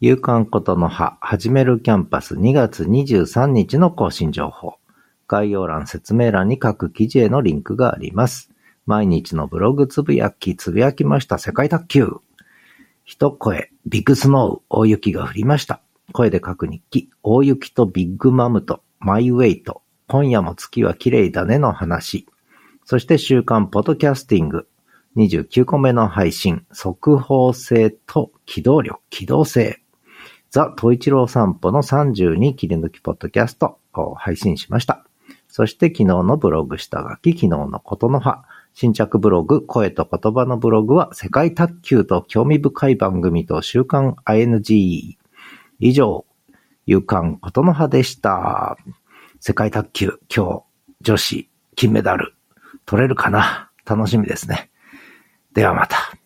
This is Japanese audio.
夕刊ことの葉、始めるキャンパス2月23日の更新情報。概要欄、説明欄に各記事へのリンクがあります。毎日のブログつぶやき、つぶやきました世界卓球。一声、 Big snow、大雪が降りました。声で書く日記、大雪とビッグマムと、 my weight、今夜も月は綺麗だねの話。そして週刊ポッドキャスティング、29個目の配信、速報性と機動力、機動性。ザ・トイチロー散歩の32切り抜きポッドキャストを配信しました。そして昨日のブログ下書き、昨日のことの葉、新着ブログ、声と言葉のブログは世界卓球と興味深い番組と週刊 ING。以上、夕刊ことの葉でした。世界卓球、今日、女子、金メダル、取れるかな？楽しみですね。ではまた。